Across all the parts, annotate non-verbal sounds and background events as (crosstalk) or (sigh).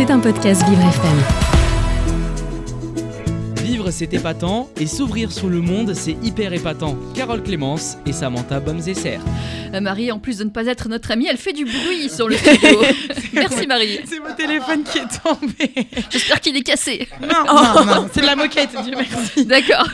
C'est un podcast Vivre FM. Vivre, c'est épatant, et s'ouvrir sur le monde, c'est hyper épatant. Carole Clémence et Samantha Bomzeser. Euh, Marie, en plus de ne pas être notre amie, elle fait du bruit sur le studio. (laughs) Merci Marie. C'est mon téléphone qui est tombé. J'espère qu'il est cassé. Non, non, non, c'est de la moquette, Dieu merci. D'accord.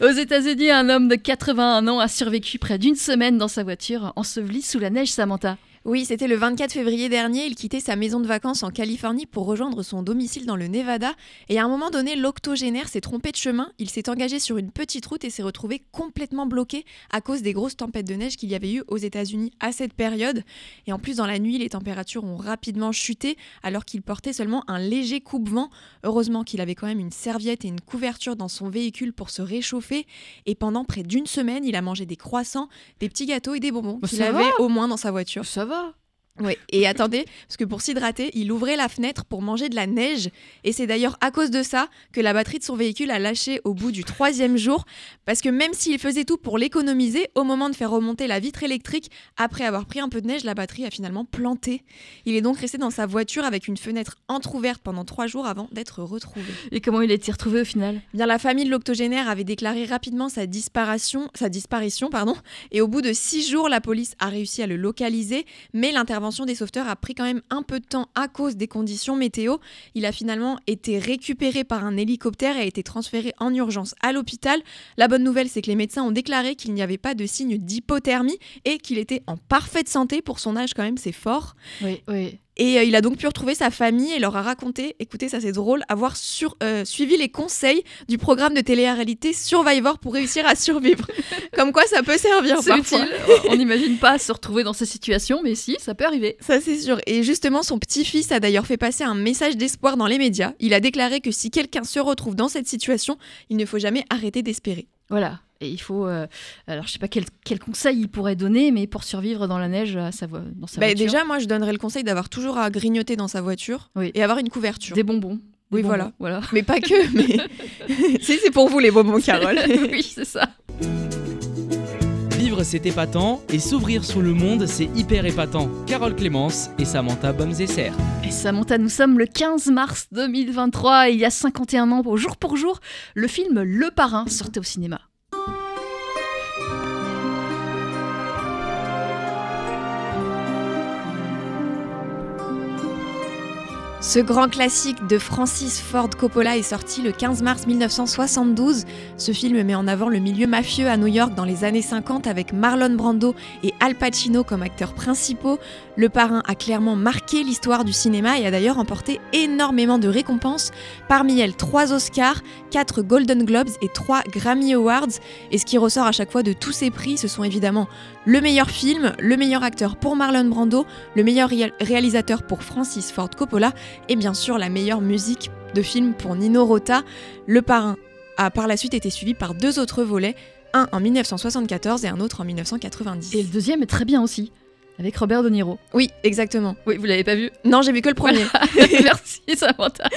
Aux États-Unis, un homme de 81 ans a survécu près d'une semaine dans sa voiture, enseveli sous la neige, Samantha. Oui, c'était le 24 février dernier. Il quittait sa maison de vacances en Californie pour rejoindre son domicile dans le Nevada. Et à un moment donné, l'octogénaire s'est trompé de chemin. Il s'est engagé sur une petite route et s'est retrouvé complètement bloqué à cause des grosses tempêtes de neige qu'il y avait eu aux États-Unis à cette période. Et en plus, dans la nuit, les températures ont rapidement chuté alors qu'il portait seulement un léger coupe-vent. Heureusement qu'il avait quand même une serviette et une couverture dans son véhicule pour se réchauffer. Et pendant près d'une semaine, il a mangé des croissants, des petits gâteaux et des bonbons qu'il avait va. au moins dans sa voiture. Ça va. However, Oui, et attendez, parce que pour s'hydrater, il ouvrait la fenêtre pour manger de la neige. Et c'est d'ailleurs à cause de ça que la batterie de son véhicule a lâché au bout du troisième jour. Parce que même s'il faisait tout pour l'économiser, au moment de faire remonter la vitre électrique, après avoir pris un peu de neige, la batterie a finalement planté. Il est donc resté dans sa voiture avec une fenêtre entr'ouverte pendant trois jours avant d'être retrouvé. Et comment il a été retrouvé au final? Eh Bien, la famille de l'octogénaire avait déclaré rapidement sa disparition, sa disparition pardon, et au bout de six jours, la police a réussi à le localiser, mais l'intervention des sauveteurs a pris quand même un peu de temps à cause des conditions météo. Il a finalement été récupéré par un hélicoptère et a été transféré en urgence à l'hôpital. La bonne nouvelle, c'est que les médecins ont déclaré qu'il n'y avait pas de signe d'hypothermie et qu'il était en parfaite santé pour son âge quand même, c'est fort. Oui, oui. Et euh, il a donc pu retrouver sa famille et leur a raconté, écoutez, ça c'est drôle, avoir sur, euh, suivi les conseils du programme de télé-réalité Survivor pour réussir à survivre. (laughs) Comme quoi ça peut servir C'est parfois. utile. On n'imagine pas se retrouver dans ces situations, mais si, ça peut arriver. Ça c'est sûr. Et justement, son petit-fils a d'ailleurs fait passer un message d'espoir dans les médias. Il a déclaré que si quelqu'un se retrouve dans cette situation, il ne faut jamais arrêter d'espérer. Voilà. Et il faut. euh, alors, je sais pas quel, quel conseil il pourrait donner, mais pour survivre dans la neige à sa dans sa Bah, voiture. déjà, moi je donnerais le conseil d'avoir toujours à grignoter dans sa voiture Oui. et avoir une couverture. Des bonbons. Des Oui, bonbons, voilà. voilà. Mais pas que, (laughs) mais. (laughs) Si, c'est pour vous les bonbons, (laughs) Carole. oui, c'est ça. Vivre, c'est épatant, et s'ouvrir sur le monde, c'est hyper épatant. Carole Clémence et Samantha Bomzeser. Et Samantha, nous sommes le 15 mars 2023 et il y a 51 ans, au jour pour jour, le film Le Parrain sortait au cinéma. Ce grand classique de Francis Ford Coppola est sorti le 15 mars 1972. Ce film met en avant le milieu mafieux à New York dans les années 50 avec Marlon Brando et Al Pacino comme acteurs principaux. Le parrain a clairement marqué l'histoire du cinéma et a d'ailleurs remporté énormément de récompenses, parmi elles 3 Oscars, 4 Golden Globes et 3 Grammy Awards. Et ce qui ressort à chaque fois de tous ces prix, ce sont évidemment le meilleur film, le meilleur acteur pour Marlon Brando, le meilleur réal- réalisateur pour Francis Ford Coppola et bien sûr la meilleure musique de film pour Nino Rota. Le parrain a par la suite été suivi par deux autres volets, un en 1974 et un autre en 1990. Et le deuxième est très bien aussi, avec Robert De Niro. Oui, exactement. Oui, vous l'avez pas vu Non, j'ai vu que le premier. (laughs) Merci Samantha.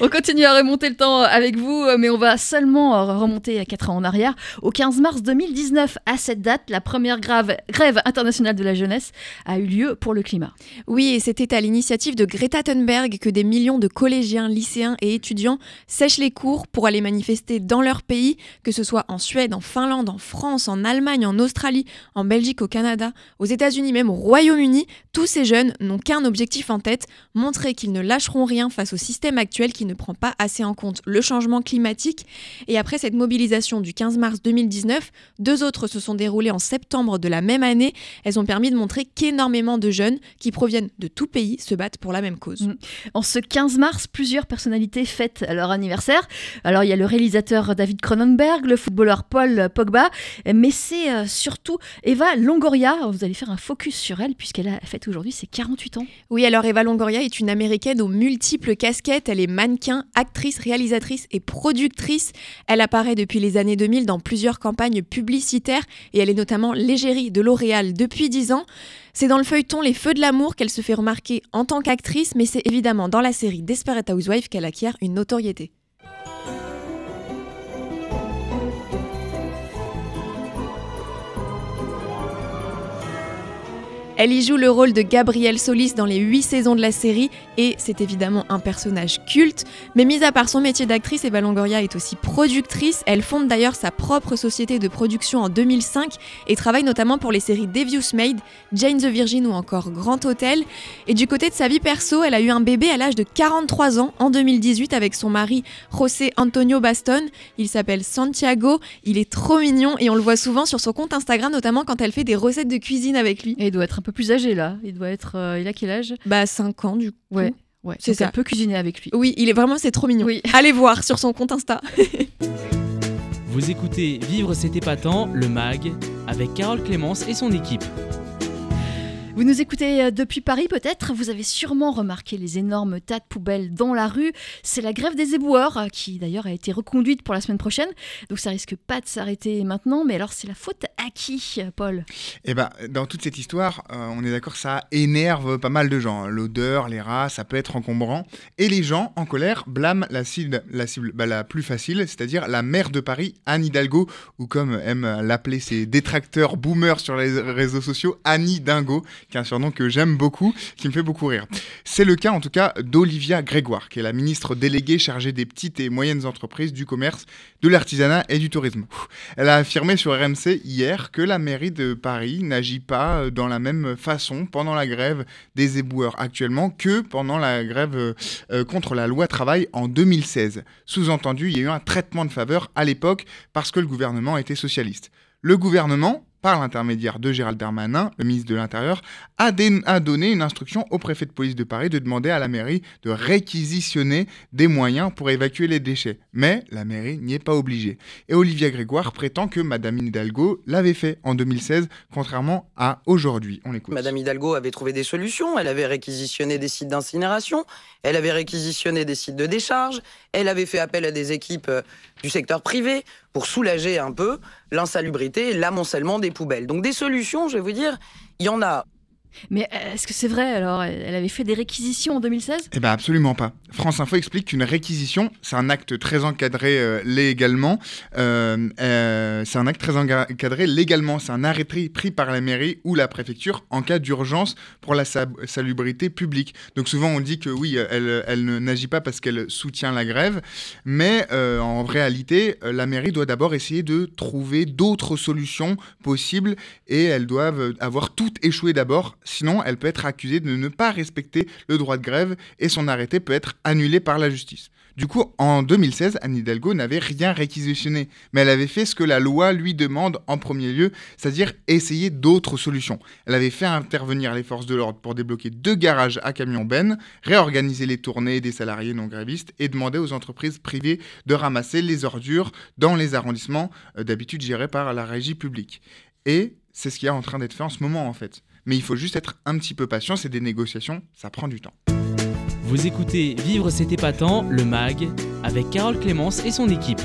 On continue à remonter le temps avec vous, mais on va seulement euh, remonter à 4 ans en arrière. Au 15 mars 2019, à cette date, la première grave grève internationale de la jeunesse a eu lieu pour le climat. Oui, et c'était à l'initiative de Greta Thunberg que des millions de collégiens, lycéens et étudiants sèchent les cours pour aller manifester dans leur pays, que ce soit en Suède, en Finlande, en France, en Allemagne, en Australie, en Belgique, au Canada, aux États-Unis, même au Royaume-Uni. Tous ces jeunes n'ont qu'un objectif en tête, montrer qu'ils ne lâcheront rien face au système actuel qui ne prend pas assez en compte le changement climatique. Et après cette mobilisation du 15 mars 2019, deux autres se sont déroulées en septembre de la même année. Elles ont permis de montrer qu'énormément de jeunes qui proviennent de tout pays se battent pour la même cause. Mm. En ce 15 mars, plusieurs personnalités fêtent leur anniversaire. Alors il y a le réalisateur David Cronenberg, le footballeur Paul Pogba, mais c'est euh, surtout Eva Longoria. Vous allez faire un focus puisqu'elle a fête aujourd'hui ses 48 ans. Oui, alors Eva Longoria est une américaine aux multiples casquettes. Elle est mannequin, actrice, réalisatrice et productrice. Elle apparaît depuis les années 2000 dans plusieurs campagnes publicitaires et elle est notamment l'égérie de L'Oréal depuis 10 ans. C'est dans le feuilleton Les Feux de l'amour qu'elle se fait remarquer en tant qu'actrice, mais c'est évidemment dans la série Desperate Housewives qu'elle acquiert une notoriété. Elle y joue le rôle de Gabrielle Solis dans les 8 saisons de la série et c'est évidemment un personnage culte. Mais mis à part son métier d'actrice, Eva Longoria est aussi productrice. Elle fonde d'ailleurs sa propre société de production en 2005 et travaille notamment pour les séries Devious Maid, Jane the Virgin ou encore Grand Hotel. Et du côté de sa vie perso, elle a eu un bébé à l'âge de 43 ans en 2018 avec son mari José Antonio Baston. Il s'appelle Santiago, il est trop mignon et on le voit souvent sur son compte Instagram, notamment quand elle fait des recettes de cuisine avec lui. Plus âgé là. Il doit être. euh, il a quel âge? Bah 5 ans du coup. Ouais. Ouais, C'est ça. Elle peut cuisiner avec lui. Oui, il est vraiment, c'est trop mignon. Oui. (laughs) Allez voir sur son compte Insta. Vous écoutez Vivre c'est épatant, le MAG, avec Carole Clémence et son équipe. Vous nous écoutez euh, depuis Paris peut-être, vous avez sûrement remarqué les énormes tas de poubelles dans la rue. C'est la grève des éboueurs euh, qui d'ailleurs a été reconduite pour la semaine prochaine. Donc ça risque pas de s'arrêter maintenant. Mais alors c'est la faute à qui, euh, Paul? Eh ben, dans toute cette histoire, on est d'accord, ça énerve pas mal de gens. L'odeur, les rats, ça peut être encombrant. Et les gens, en colère, blâment la cible, la, cible bah, la plus facile, c'est-à-dire la maire de Paris, Anne Hidalgo, ou comme aiment l'appeler ses détracteurs boomers sur les réseaux sociaux, Annie Dingo, qui est un surnom que j'aime beaucoup, qui me fait beaucoup rire. C'est le cas, en tout cas, d'Olivia Grégoire, qui est la ministre déléguée chargée des petites et moyennes entreprises, du commerce, de l'artisanat et du tourisme. Elle a affirmé sur RMC hier que la mairie de Paris n'agit pas euh, dans la même façon pendant la grève des éboueurs actuellement que pendant la grève euh, euh, contre la loi travail en 2016. Sous-entendu, il y a eu un traitement de faveur à l'époque parce que le gouvernement était socialiste. Le gouvernement, par l'intermédiaire de Gérald Darmanin, le ministre de l'Intérieur, a, a donné une instruction au préfet de police de Paris de demander à la mairie de réquisitionner des moyens pour évacuer les déchets. Mais la mairie n'y est pas obligée. Et Olivia Grégoire prétend que Madame Hidalgo l'avait fait en 2016, contrairement à aujourd'hui. On l'écoute. Madame Hidalgo avait trouvé des solutions. Elle avait réquisitionné des sites d'incinération, elle avait réquisitionné des sites de décharge, elle avait fait appel à des équipes euh, du secteur privé pour soulager un peu l'insalubrité et l'amoncellement des poubelles. Donc des solutions, je vais vous dire, il y en a. Mais euh, est-ce que c'est vrai alors? Elle avait fait des réquisitions en 2016 Eh bien absolument pas. France Info explique qu'une réquisition, c'est un acte très encadré euh, légalement. Euh, c'est un acte très encadré légalement. C'est un arrêté pris par la mairie ou la préfecture en cas d'urgence pour la salubrité publique. Donc souvent on dit que oui, elle, elle n'agit pas parce qu'elle soutient la grève, mais en réalité, la mairie doit d'abord essayer de trouver d'autres solutions possibles et elles doivent avoir toutes échoué d'abord. Sinon, elle peut être accusée de ne pas respecter le droit de grève et son arrêté peut être annulé par la justice. Du coup, en 2016, Anne Hidalgo n'avait rien réquisitionné, mais elle avait fait ce que la loi lui demande en premier lieu, c'est-à-dire essayer d'autres solutions. Elle avait fait intervenir les forces de l'ordre pour débloquer deux garages à camions bennes, réorganiser les tournées des salariés non grévistes et demander aux entreprises privées de ramasser les ordures dans les arrondissements euh, d'habitude gérés par la régie publique. Et c'est ce qui est en train d'être fait en ce moment en fait. Mais il faut juste être un petit peu patient, c'est des négociations, ça prend du temps. Vous écoutez Vivre c'est épatant, le MAG, avec Carole Clémence et son équipe.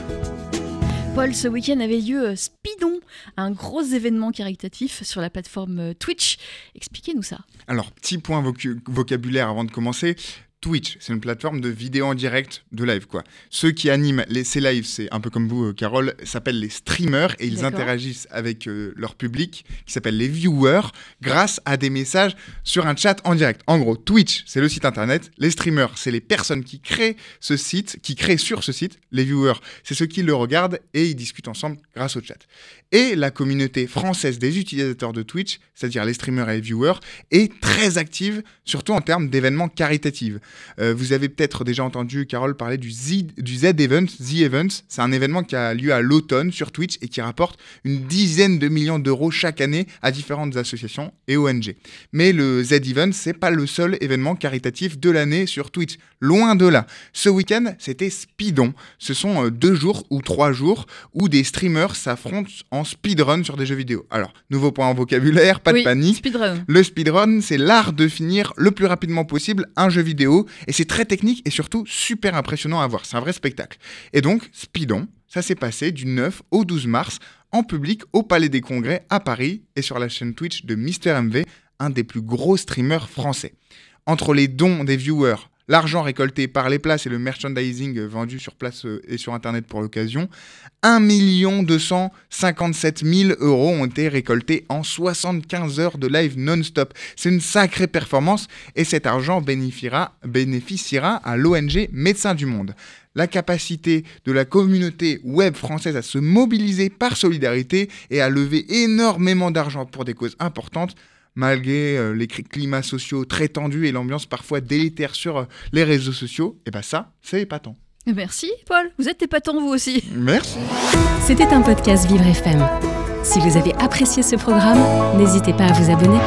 Paul, ce week-end avait lieu euh, Speedon, un gros événement caritatif sur la plateforme euh, Twitch. Expliquez-nous ça. Alors, petit point vocabulaire avant de commencer. Twitch, c'est une plateforme de vidéo en direct, de live quoi. Ceux qui animent les, ces lives, c'est un peu comme vous, euh, Carole, s'appellent les streamers et ils interagissent avec euh, leur public qui s'appelle les viewers grâce à des messages sur un chat en direct. En gros, Twitch, c'est le site internet. Les streamers, c'est les personnes qui créent ce site, qui créent sur ce site. Les viewers, c'est ceux qui le regardent et ils discutent ensemble grâce au chat. Et la communauté française des utilisateurs de Twitch, c'est-à-dire les streamers et les viewers, est très active, surtout en termes d'événements caritatifs. Euh, vous avez peut-être déjà entendu Carole parler du Z, du Z Event. The Event, c'est un événement qui a lieu à l'automne sur Twitch et qui rapporte une dizaine de millions d'euros chaque année à différentes associations et ONG. Mais le Z Event, c'est pas le seul événement caritatif de l'année sur Twitch. Loin de là. Ce week-end, c'était Speedon. Ce sont euh, deux jours ou trois jours où des streamers s'affrontent en speedrun sur des jeux vidéo. Alors, nouveau point en vocabulaire, pas Oui, de panique. Speedrun. Le speedrun, c'est l'art de finir le plus rapidement possible un jeu vidéo, et c'est très technique et surtout super impressionnant à voir. C'est un vrai spectacle. Et donc, Speedon, ça s'est passé du 9 au 12 mars en public au Palais des Congrès à Paris et sur la chaîne Twitch de Mister MV, un des plus gros streamers français. Entre les dons des viewers, l'argent récolté par les places et le merchandising vendu sur place euh, et sur Internet pour l'occasion, 1 257 000 euros ont été récoltés en 75 heures de live non-stop. C'est une sacrée performance et cet argent bénéficiera, bénéficiera à l'ONG Médecins du Monde. La capacité de la communauté web française à se mobiliser par solidarité et à lever énormément d'argent pour des causes importantes malgré euh, les climats sociaux très tendus et l'ambiance parfois délétère sur euh, les réseaux sociaux, et ben ça, c'est épatant. Merci Paul, vous êtes épatant vous aussi. Merci. C'était un podcast Vivre FM. Si vous avez apprécié ce programme, n'hésitez pas à vous abonner.